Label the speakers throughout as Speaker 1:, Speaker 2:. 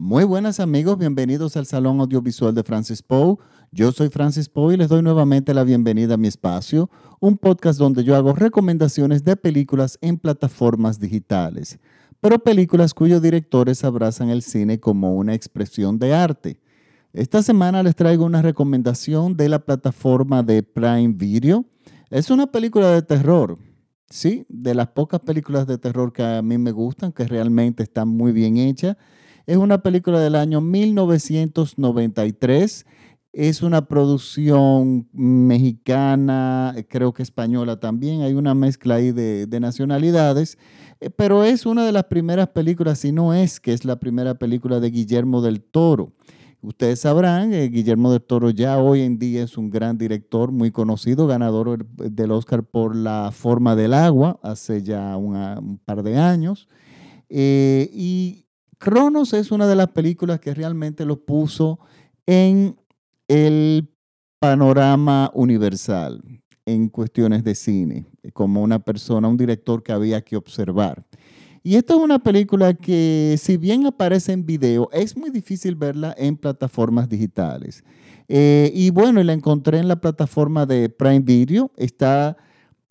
Speaker 1: Muy buenas amigos, bienvenidos al Salón Audiovisual de Francis Poe. Yo soy Francis Poe y les doy nuevamente la bienvenida a mi espacio, un podcast donde yo hago recomendaciones de películas en plataformas digitales, pero películas cuyos directores abrazan el cine como una expresión de arte. Esta semana les traigo una recomendación de la plataforma de Prime Video. Es una película de terror, sí, de las pocas películas de terror que a mí me gustan, que realmente están muy bien hechas es una película del año 1993. Es una producción mexicana, creo que española también. Hay una mezcla ahí de, nacionalidades. Eh, pero es una de las primeras películas, si no es que es la primera película de Guillermo del Toro. Ustedes sabrán, que Guillermo del Toro ya hoy en día es un gran director, muy conocido, ganador del Oscar por La forma del agua hace ya un par de años. Eh, y Cronos es una de las películas que realmente lo puso en el panorama universal en cuestiones de cine, como una persona, un director que había que observar. Y esta es una película que, si bien aparece en video, es muy difícil verla en plataformas digitales. Eh, y bueno, la encontré en la plataforma de Prime Video. Está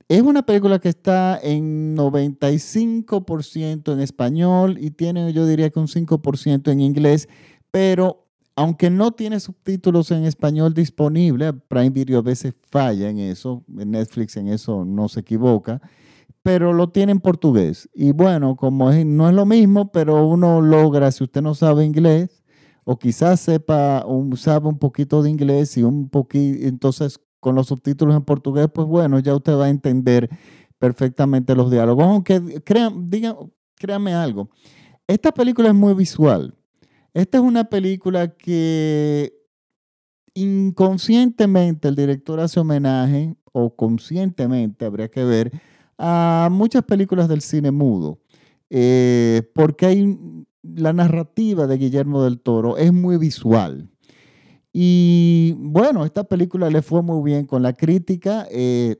Speaker 1: es una película que está en 95% en español y tiene, yo diría que un 5% en inglés, pero aunque no tiene subtítulos en español disponible, Prime Video a veces falla en eso, Netflix en eso no se equivoca, pero lo tiene en portugués. Y bueno, como no es lo mismo, pero uno logra, si usted no sabe inglés, o quizás sepa un, sabe un poquito de inglés y un poquito, entonces con los subtítulos en portugués, pues bueno, ya usted va a entender perfectamente los diálogos. Aunque crean, digan, créanme algo, esta película es muy visual. Esta es una película que inconscientemente el director hace homenaje, o conscientemente habría que ver, a muchas películas del cine mudo. Eh, porque hay la narrativa de Guillermo del Toro es muy visual. Y bueno, esta película le fue muy bien con la crítica. Eh,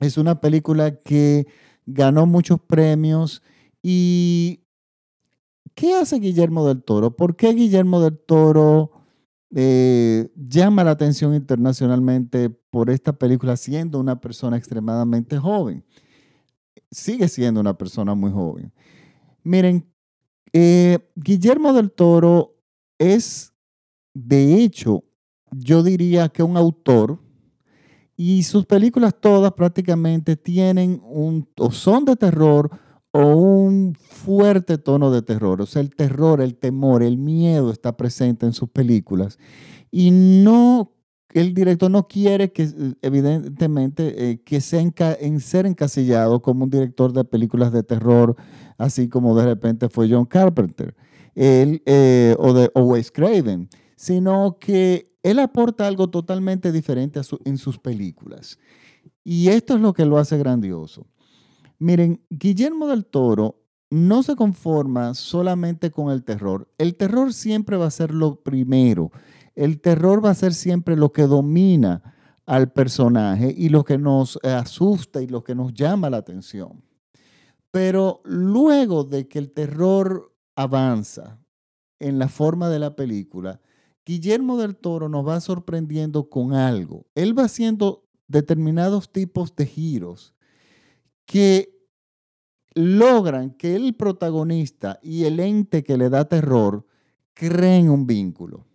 Speaker 1: es una película que ganó muchos premios. ¿Y qué hace Guillermo del Toro? ¿Por qué Guillermo del Toro eh, llama la atención internacionalmente por esta película siendo una persona extremadamente joven? Sigue siendo una persona muy joven. Miren, eh, Guillermo del Toro es de hecho, yo diría que un autor y sus películas todas prácticamente tienen un, o son de terror o un fuerte tono de terror. O sea, el terror, el temor, el miedo está presente en sus películas. Y no, el director no quiere que, evidentemente, eh, que en ser encasillado como un director de películas de terror, así como de repente fue John Carpenter él, eh, o de o Wes Craven sino que él aporta algo totalmente diferente en sus películas. Y esto es lo que lo hace grandioso. Miren, Guillermo del Toro no se conforma solamente con el terror. El terror siempre va a ser lo primero. El terror va a ser siempre lo que domina al personaje y lo que nos asusta y lo que nos llama la atención. Pero luego de que el terror avanza en la forma de la película, Guillermo del Toro nos va sorprendiendo con algo. Él va haciendo determinados tipos de giros que logran que el protagonista y el ente que le da terror creen un vínculo.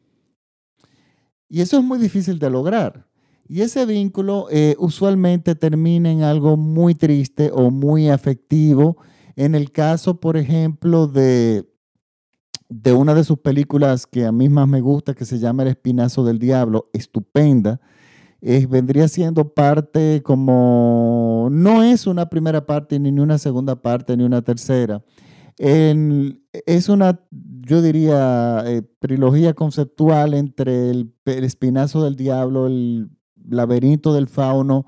Speaker 1: Y eso es muy difícil de lograr. Y ese vínculo eh, usualmente termina en algo muy triste o muy afectivo. En el caso, por ejemplo, de de una de sus películas que a mí más me gusta, que se llama El Espinazo del Diablo, estupenda. vendría siendo parte como, no es una primera parte, ni una segunda parte, ni una tercera. es una, yo diría, eh, trilogía conceptual entre el, Espinazo del Diablo, el Laberinto del Fauno,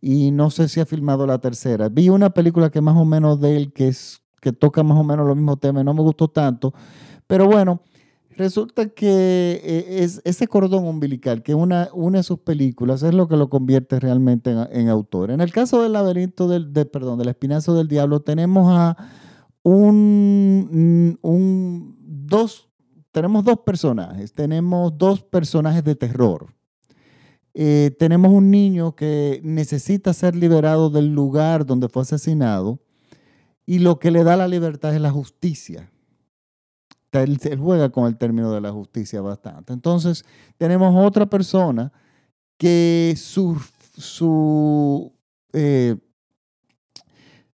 Speaker 1: y no sé si ha filmado la tercera. Vi una película que más o menos de él, que, es, que toca más o menos los mismos temas, no me gustó tanto, pero bueno, resulta que eh, es, ese cordón umbilical que una, une sus películas es lo que lo convierte realmente en, autor. En el caso del laberinto del, de, perdón, del espinazo del diablo, tenemos a un, un, dos tenemos dos personajes, tenemos dos personajes de terror. Eh, tenemos un niño que necesita ser liberado del lugar donde fue asesinado y lo que le da la libertad es la justicia. Él, juega con el término de la justicia bastante. Entonces, tenemos otra persona que su, su, eh,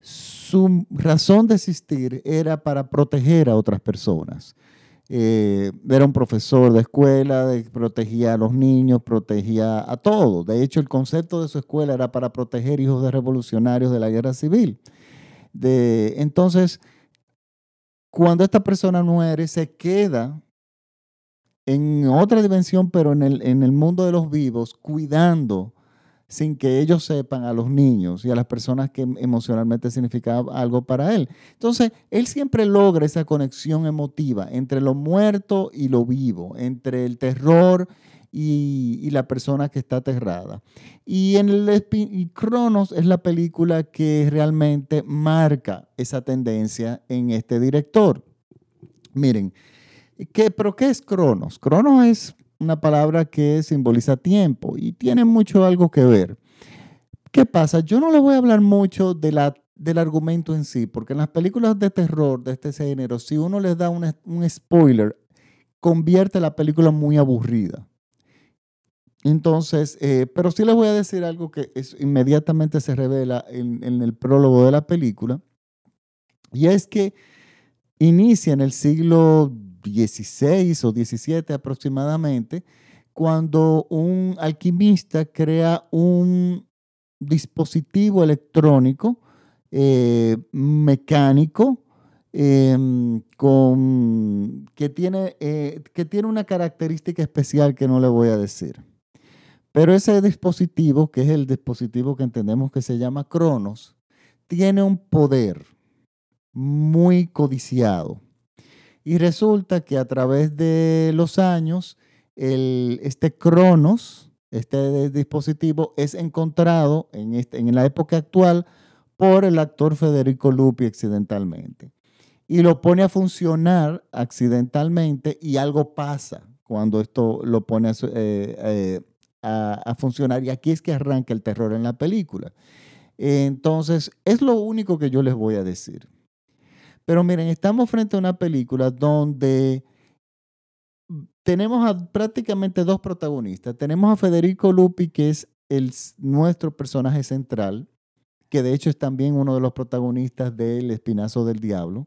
Speaker 1: su razón de existir era para proteger a otras personas. Eh, era un profesor de escuela, protegía a los niños, protegía a todos. De hecho, el concepto de su escuela era para proteger hijos de revolucionarios de la guerra civil. De, entonces, cuando esta persona muere, se queda en otra dimensión, pero en el, en el mundo de los vivos, cuidando sin que ellos sepan a los niños y a las personas que emocionalmente significaban algo para él. Entonces, él siempre logra esa conexión emotiva entre lo muerto y lo vivo, entre el terror y, la persona que está aterrada. Y en Cronos es la película que realmente marca esa tendencia en este director. Miren, ¿qué, ¿pero qué es Cronos? Cronos es una palabra que simboliza tiempo y tiene mucho algo que ver. ¿Qué pasa? Yo no les voy a hablar mucho de la, del argumento en sí, porque en las películas de terror de este género, si uno les da un, un spoiler, convierte la película muy aburrida. Entonces, eh, pero sí les voy a decir algo que inmediatamente se revela en, el prólogo de la película, y es que inicia en el siglo 16 o 17 aproximadamente, cuando un alquimista crea un dispositivo electrónico eh, mecánico em, con, que, tiene, eh, que tiene una característica especial que no le voy a decir. Pero ese dispositivo, que es el dispositivo que entendemos que se llama Cronos, tiene un poder muy codiciado. Y resulta que a través de los años, este Cronos, este dispositivo, es encontrado en, este, en la época actual por el actor Federico Lupi accidentalmente. Y lo pone a funcionar accidentalmente y algo pasa cuando esto lo pone a, eh, eh, funcionar. Y aquí es que arranca el terror en la película. Entonces, es lo único que yo les voy a decir. Pero miren, estamos frente a una película donde tenemos a prácticamente dos protagonistas. Tenemos a Federico Lupi, que es el, nuestro personaje central, que de hecho es también uno de los protagonistas del Espinazo del Diablo.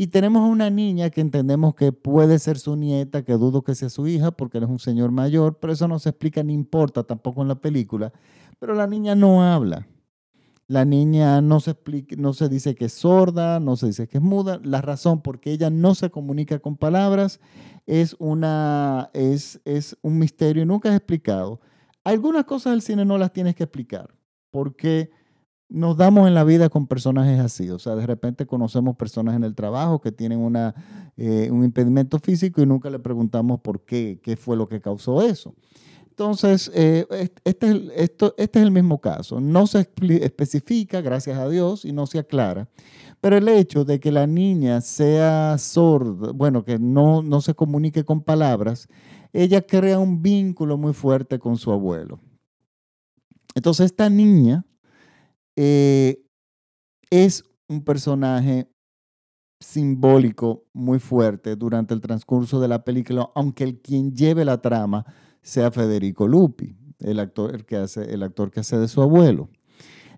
Speaker 1: Y tenemos a una niña que entendemos que puede ser su nieta, que dudo que sea su hija, porque él es un señor mayor, pero eso no se explica ni importa tampoco en la película. Pero la niña no habla. La niña no se, explica, no se dice que es sorda, no se dice que es muda. La razón por qué ella no se comunica con palabras es, una, es, es un misterio y nunca es explicado. Algunas cosas del cine no las tienes que explicar porque nos damos en la vida con personajes así. O sea, de repente conocemos personas en el trabajo que tienen una, eh, un impedimento físico y nunca le preguntamos por qué, qué fue lo que causó eso. Entonces, eh, este, es, esto, este es el mismo caso. No se especifica, gracias a Dios, y no se aclara. Pero el hecho de que la niña sea sorda, bueno, que no, no se comunique con palabras, ella crea un vínculo muy fuerte con su abuelo. Entonces, esta niña eh, es un personaje simbólico muy fuerte durante el transcurso de la película, aunque el quien lleve la trama sea Federico Lupi, el actor que hace, el actor que hace de su abuelo.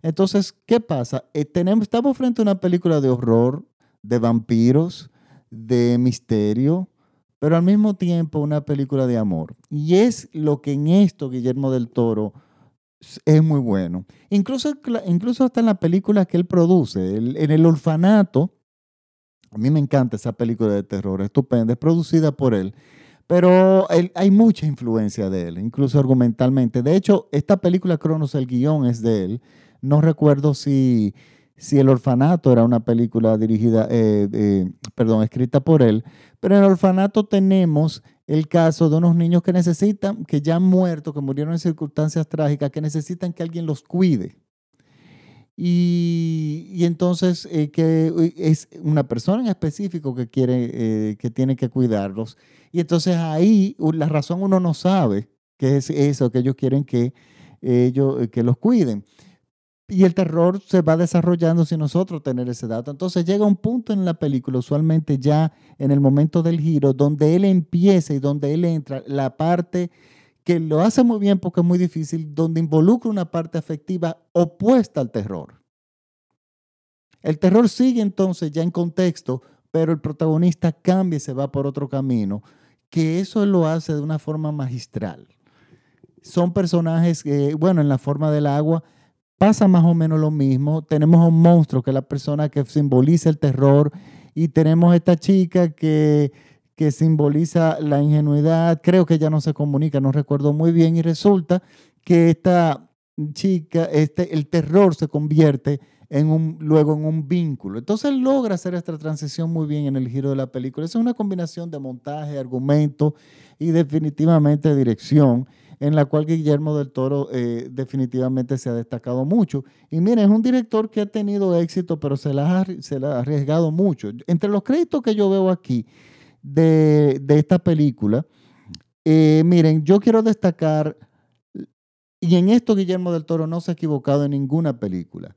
Speaker 1: Entonces, ¿qué pasa? Eh, tenemos, estamos frente a una película de horror, de vampiros, de misterio, pero al mismo tiempo una película de amor. Y es lo que en esto Guillermo del Toro es muy bueno. Incluso, incluso hasta en la película que él produce, en el orfanato, a mí me encanta esa película de terror, estupenda, es producida por él. Pero hay mucha influencia de él, incluso argumentalmente. De hecho, esta película Cronos, el guion es de él. No recuerdo si, si El Orfanato era una película dirigida, eh, perdón, escrita por él. Pero en El Orfanato tenemos el caso de unos niños que necesitan, que ya han muerto, que murieron en circunstancias trágicas, que necesitan que alguien los cuide. Y, entonces eh, que es una persona en específico que quiere, eh, que tiene que cuidarlos. Y entonces ahí la razón uno no sabe que es eso, que ellos quieren que ellos que los cuiden. Y el terror se va desarrollando sin nosotros tener ese dato. Entonces llega un punto en la película, usualmente ya en el momento del giro, donde él empieza y donde él entra, la parte que lo hace muy bien porque es muy difícil, donde involucra una parte afectiva opuesta al terror. El terror sigue entonces ya en contexto, pero el protagonista cambia y se va por otro camino, que eso lo hace de una forma magistral. Son personajes que, bueno, en la forma del agua pasa más o menos lo mismo. Tenemos a un monstruo que es la persona que simboliza el terror y tenemos esta chica que que simboliza la ingenuidad. Creo que ya no se comunica, no recuerdo muy bien, y resulta que esta chica, este, el terror se convierte en un, luego en un vínculo. Entonces logra hacer esta transición muy bien en el giro de la película. es una combinación de montaje, argumento y definitivamente dirección en la cual Guillermo del Toro eh, definitivamente se ha destacado mucho. Y miren, es un director que ha tenido éxito, pero se la ha arriesgado mucho. Entre los créditos que yo veo aquí, de, esta película. Eh, miren, yo quiero destacar, y en esto Guillermo del Toro no se ha equivocado en ninguna película.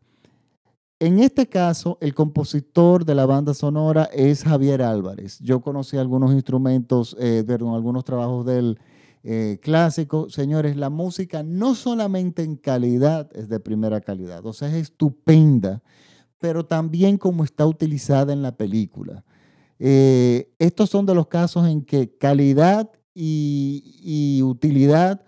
Speaker 1: En este caso, el compositor de la banda sonora es Javier Álvarez. Yo conocí algunos instrumentos, eh, algunos trabajos del eh, clásico. Señores, la música no solamente en calidad es de primera calidad, o sea, es estupenda, pero también como está utilizada en la película. Eh, estos son de los casos en que calidad y, utilidad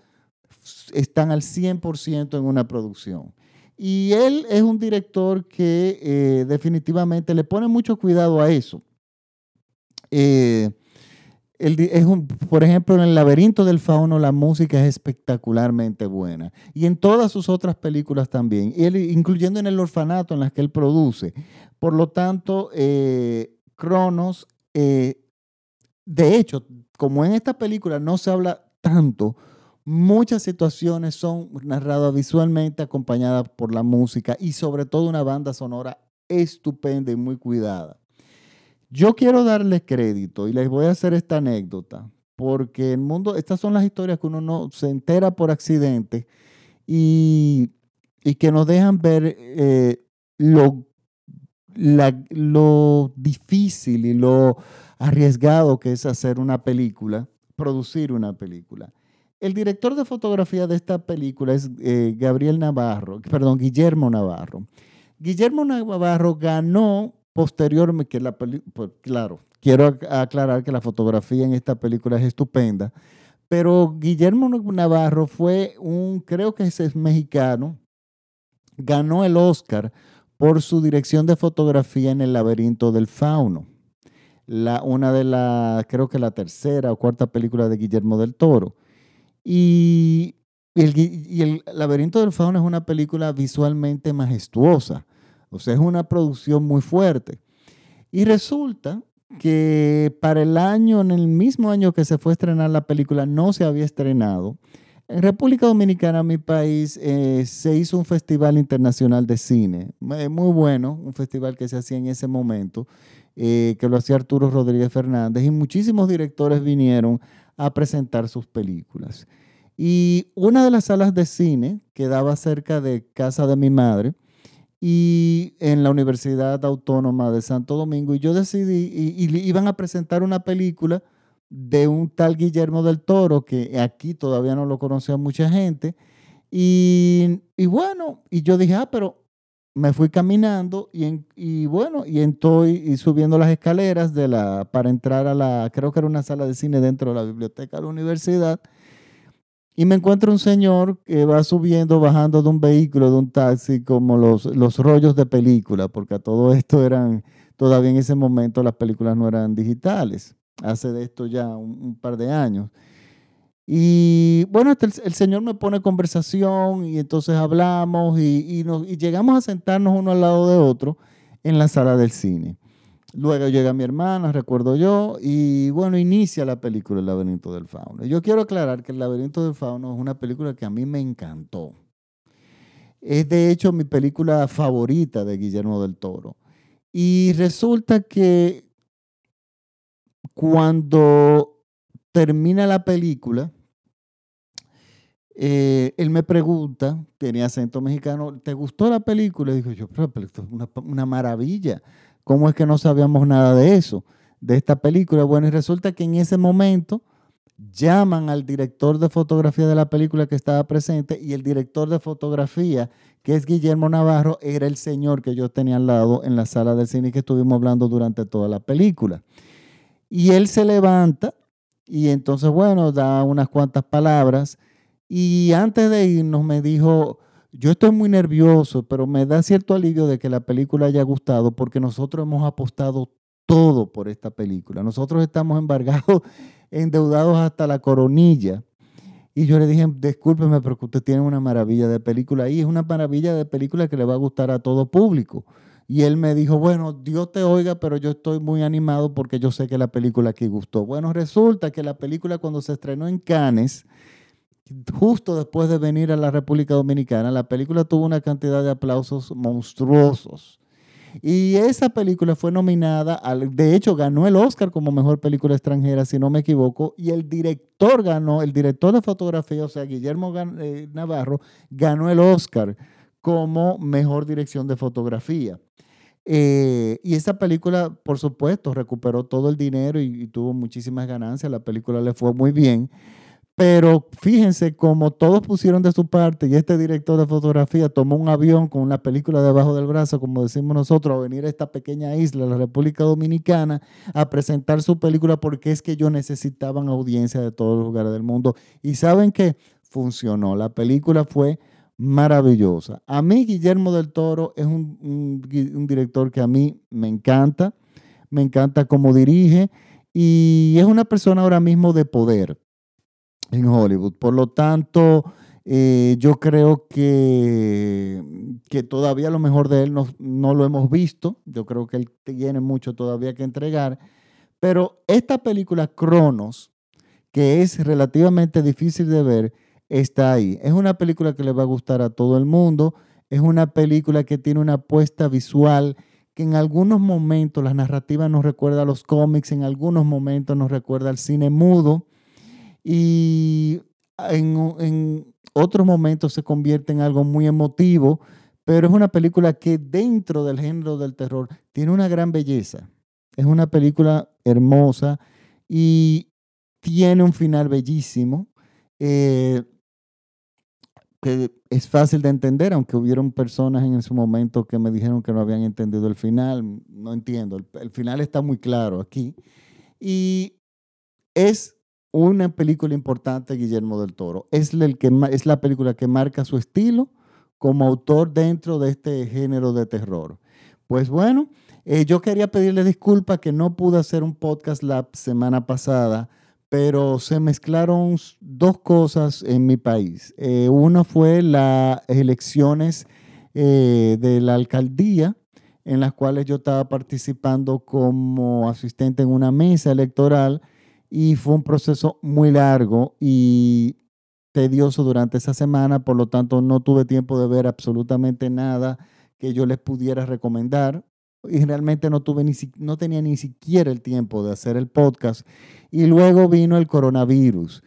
Speaker 1: están al 100% en una producción. Y él es un director que eh, definitivamente le pone mucho cuidado a eso. Es por ejemplo, en El laberinto del fauno la música es espectacularmente buena. Y en todas sus otras películas también, incluyendo en El orfanato en las que él produce. Por lo tanto, Cronos, eh, de hecho, como en esta película no se habla tanto, muchas situaciones son narradas visualmente, acompañadas por la música y sobre todo una banda sonora estupenda y muy cuidada. Yo quiero darles crédito y les voy a hacer esta anécdota, porque el mundo, estas son las historias que uno no se entera por accidente y, que nos dejan ver eh, lo lo difícil y lo arriesgado que es hacer una película, producir una película. El director de fotografía de esta película es eh, Gabriel Navarro, perdón, Guillermo Navarro. Guillermo Navarro ganó posteriormente, la pues, claro, quiero aclarar que la fotografía en esta película es estupenda, pero Guillermo Navarro fue un, creo que ese es mexicano, ganó el Oscar por su dirección de fotografía en El laberinto del fauno. La, una de las, creo que la tercera o cuarta película de Guillermo del Toro. Y el, y el laberinto del fauno es una película visualmente majestuosa. Es una producción muy fuerte. Y resulta que para el año, en el mismo año que se fue a estrenar la película, no se había estrenado en República Dominicana, mi país, eh, se hizo un festival internacional de cine, eh, muy bueno, un festival que se hacía en ese momento, eh, que lo hacía Arturo Rodríguez Fernández, y muchísimos directores vinieron a presentar sus películas. Y una de las salas de cine quedaba cerca de casa de mi madre y en la Universidad Autónoma de Santo Domingo, y yo decidí, y iban a presentar una película de un tal Guillermo del Toro, que aquí todavía no lo conocía mucha gente. Y, bueno, y yo dije, ah, pero me fui caminando y, y bueno, y estoy subiendo las escaleras de la, para entrar a la, creo que era una sala de cine dentro de la biblioteca de la universidad. Y me encuentro un señor que va subiendo, bajando de un vehículo, de un taxi, como los, los rollos de película, porque a todo esto eran, todavía en ese momento las películas no eran digitales hace de esto ya un, par de años. Y bueno, este, el, Señor me pone conversación y entonces hablamos y, y, llegamos a sentarnos uno al lado de otro en la sala del cine. Luego llega mi hermana, recuerdo yo, y bueno, inicia la película El laberinto del fauno. Yo quiero aclarar que El laberinto del fauno es una película que a mí me encantó. Es de hecho mi película favorita de Guillermo del Toro. Y resulta que cuando termina la película, eh, él me pregunta, tenía acento mexicano, ¿te gustó la película? Y dijo yo, pero, es una, una, maravilla. ¿Cómo es que no sabíamos nada de eso, de esta película? Bueno, y resulta que en ese momento llaman al director de fotografía de la película que estaba presente y el director de fotografía, que es Guillermo Navarro, era el señor que yo tenía al lado en la sala del cine que estuvimos hablando durante toda la película. Y él se levanta y entonces, bueno, da unas cuantas palabras y antes de irnos me dijo, yo estoy muy nervioso, pero me da cierto alivio de que la película haya gustado porque nosotros hemos apostado todo por esta película. Nosotros estamos embargados, endeudados hasta la coronilla. Y yo le dije, discúlpeme, pero usted tiene una maravilla de película y es una maravilla de película que le va a gustar a todo público. Y él me dijo, bueno, Dios te oiga, pero yo estoy muy animado porque yo sé que la película aquí gustó. Bueno, resulta que la película cuando se estrenó en Cannes, justo después de venir a la República Dominicana, la película tuvo una cantidad de aplausos monstruosos. Y esa película fue nominada, al, de hecho ganó el Oscar como mejor película extranjera, si no me equivoco, y el director ganó, el director de fotografía, o sea, Guillermo eh, Navarro, ganó el Oscar como mejor dirección de fotografía. Eh, y esa película, por supuesto, recuperó todo el dinero y tuvo muchísimas ganancias, la película le fue muy bien. Pero fíjense cómo todos pusieron de su parte y este director de fotografía tomó un avión con una película debajo del brazo, como decimos nosotros, a venir a esta pequeña isla, la República Dominicana, a presentar su película porque es que ellos necesitaban audiencia de todos los lugares del mundo. Y saben que funcionó, la película fue maravillosa. A mí Guillermo del Toro es un, un director que a mí me encanta, me encanta cómo dirige y es una persona ahora mismo de poder en Hollywood. Por lo tanto, eh, yo creo que, que, todavía lo mejor de él no, no, lo hemos visto. Yo creo que él tiene mucho todavía que entregar. Pero esta película, Cronos, que es relativamente difícil de ver, está ahí. Es una película que le va a gustar a todo el mundo. Es una película que tiene una apuesta visual que en algunos momentos la narrativa nos recuerda a los cómics, en algunos momentos nos recuerda al cine mudo y en, otros momentos se convierte en algo muy emotivo, pero es una película que dentro del género del terror tiene una gran belleza. Es una película hermosa y tiene un final bellísimo. Eh, que es fácil de entender, aunque hubieron personas en su momento que me dijeron que no habían entendido el final. No entiendo, el, el final está muy claro aquí. Y es una película importante Guillermo del Toro. Es, que, es la película que marca su estilo como autor dentro de este género de terror. Pues bueno, eh, yo quería pedirle disculpas que no pude hacer un podcast la semana pasada, pero se mezclaron dos cosas en mi país. Eh, una fue las elecciones eh, de la alcaldía, en las cuales yo estaba participando como asistente en una mesa electoral y fue un proceso muy largo y tedioso durante esa semana, por lo tanto no tuve tiempo de ver absolutamente nada que yo les pudiera recomendar y realmente no tuve ni no tenía ni siquiera el tiempo de hacer el podcast. Y luego vino el coronavirus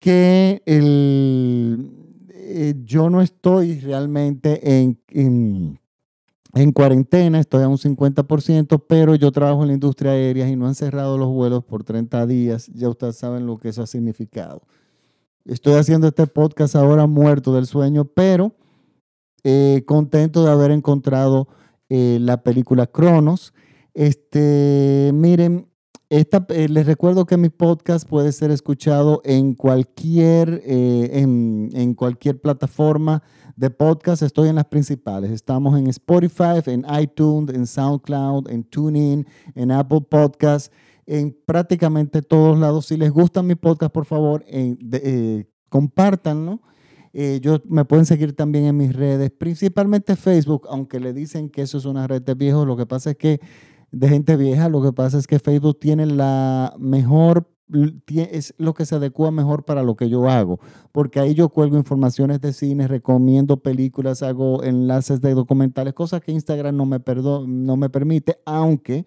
Speaker 1: que el, eh, yo no estoy realmente en en cuarentena, estoy a un 50%, pero yo trabajo en la industria aérea y no han cerrado los vuelos por 30 días. Ya ustedes saben lo que eso ha significado. Estoy haciendo este podcast ahora muerto del sueño, pero eh, contento de haber encontrado eh, la película Cronos. Este, miren, esta, eh, les recuerdo que mi podcast puede ser escuchado en cualquier, en, en cualquier plataforma de podcast estoy en las principales. Estamos en Spotify, en iTunes, en SoundCloud, en TuneIn, en Apple Podcasts, en prácticamente todos lados. Si les gusta mi podcast, por favor, eh, compártanlo. Eh, yo, me pueden seguir también en mis redes, principalmente Facebook, aunque le dicen que eso es una red de viejos. Lo que pasa es que, de gente vieja, lo que pasa es que Facebook tiene la mejor es lo que se adecua mejor para lo que yo hago, porque ahí yo cuelgo informaciones de cine, recomiendo películas, hago enlaces de documentales, cosas que Instagram no me, no me permite, aunque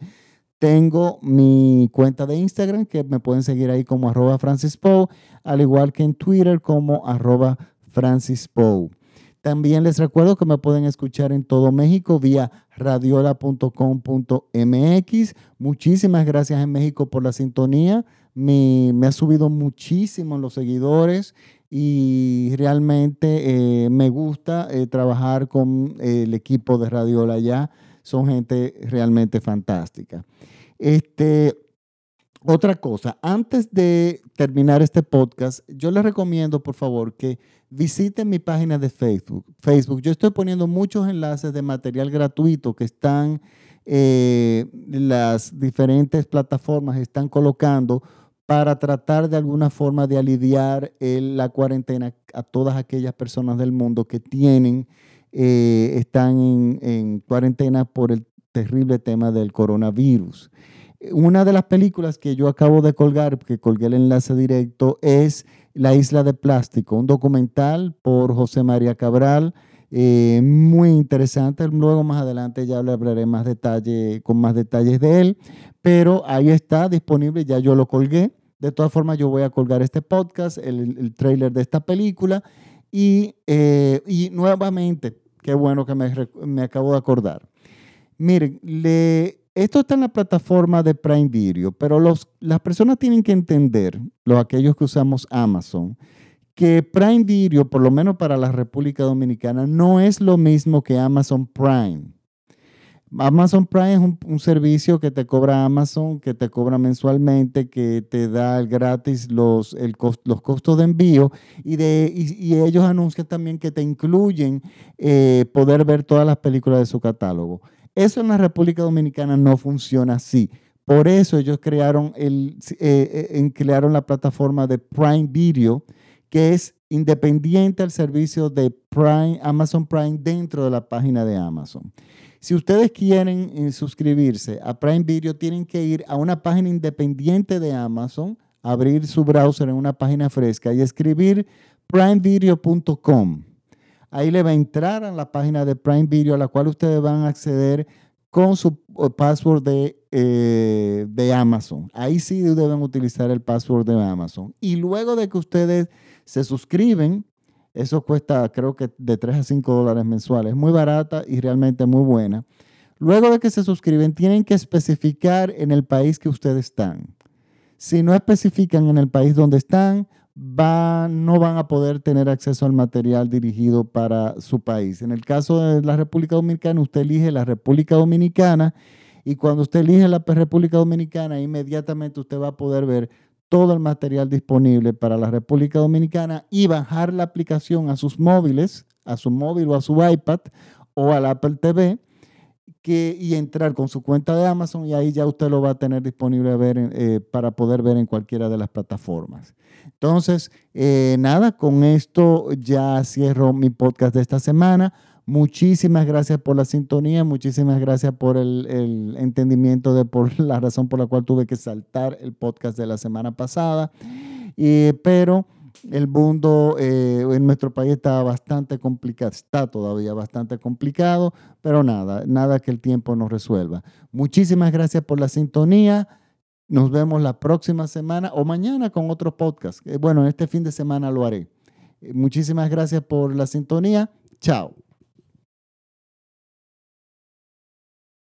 Speaker 1: tengo mi cuenta de Instagram que me pueden seguir ahí como arroba Francis al igual que en Twitter como arroba Francis También les recuerdo que me pueden escuchar en todo México vía radiola.com.mx. Muchísimas gracias en México por la sintonía. Me, ha subido muchísimo los seguidores y realmente eh, me gusta eh, trabajar con el equipo de Radiola ya. Son gente realmente fantástica. Este, otra cosa, antes de terminar este podcast, yo les recomiendo, por favor, que visiten mi página de Facebook. Facebook, yo estoy poniendo muchos enlaces de material gratuito que están, eh, las diferentes plataformas están colocando para tratar de alguna forma de aliviar la cuarentena a todas aquellas personas del mundo que tienen, eh, están en cuarentena por el terrible tema del coronavirus. Una de las películas que yo acabo de colgar, que colgué el enlace directo, es La Isla de Plástico, un documental por José María Cabral, eh, muy interesante. Luego más adelante ya le hablaré más detalle, con más detalles de él, pero ahí está disponible, ya yo lo colgué. De todas formas, yo voy a colgar este podcast, el, el trailer de esta película y, eh, y nuevamente, qué bueno que me, me acabo de acordar. Miren, le, esto está en la plataforma de Prime Video, pero los, las personas tienen que entender, los aquellos que usamos Amazon, que Prime Video, por lo menos para la República Dominicana, no es lo mismo que Amazon Prime. Amazon Prime es un, servicio que te cobra Amazon, que te cobra mensualmente, que te da gratis los, los costos de envío y, de, y, ellos anuncian también que te incluyen eh, poder ver todas las películas de su catálogo. Eso en la República Dominicana no funciona así. Por eso ellos crearon, el, eh, eh, crearon la plataforma de Prime Video, que es independiente al servicio de Prime, Amazon Prime dentro de la página de Amazon. Si ustedes quieren eh, suscribirse a Prime Video, tienen que ir a una página independiente de Amazon, abrir su browser en una página fresca y escribir primevideo.com. Ahí le va a entrar a la página de Prime Video a la cual ustedes van a acceder con su eh, password de, eh, de Amazon. Ahí sí deben utilizar el password de Amazon. Y luego de que ustedes se suscriben, eso cuesta creo que de 3 a 5 dólares mensuales. Muy barata y realmente muy buena. Luego de que se suscriben, tienen que especificar en el país que ustedes están. Si no especifican en el país donde están, no van a poder tener acceso al material dirigido para su país. En el caso de la República Dominicana, usted elige la República Dominicana y cuando usted elige la República Dominicana, inmediatamente usted va a poder ver todo el material disponible para la República Dominicana y bajar la aplicación a sus móviles, a su móvil o a su iPad o al Apple TV que, y entrar con su cuenta de Amazon y ahí ya usted lo va a tener disponible eh, para poder ver en cualquiera de las plataformas. Entonces, eh, nada, con esto ya cierro mi podcast de esta semana. Muchísimas gracias por la sintonía, muchísimas gracias por el, entendimiento de por la razón por la cual tuve que saltar el podcast de la semana pasada. Pero el mundo eh, en nuestro país está bastante complicado, está todavía bastante complicado, pero nada, nada que el tiempo nos resuelva. Muchísimas gracias por la sintonía. Nos vemos la próxima semana o mañana con otro podcast. Eh, bueno, este fin de semana lo haré. Eh, muchísimas gracias por la sintonía. Chao.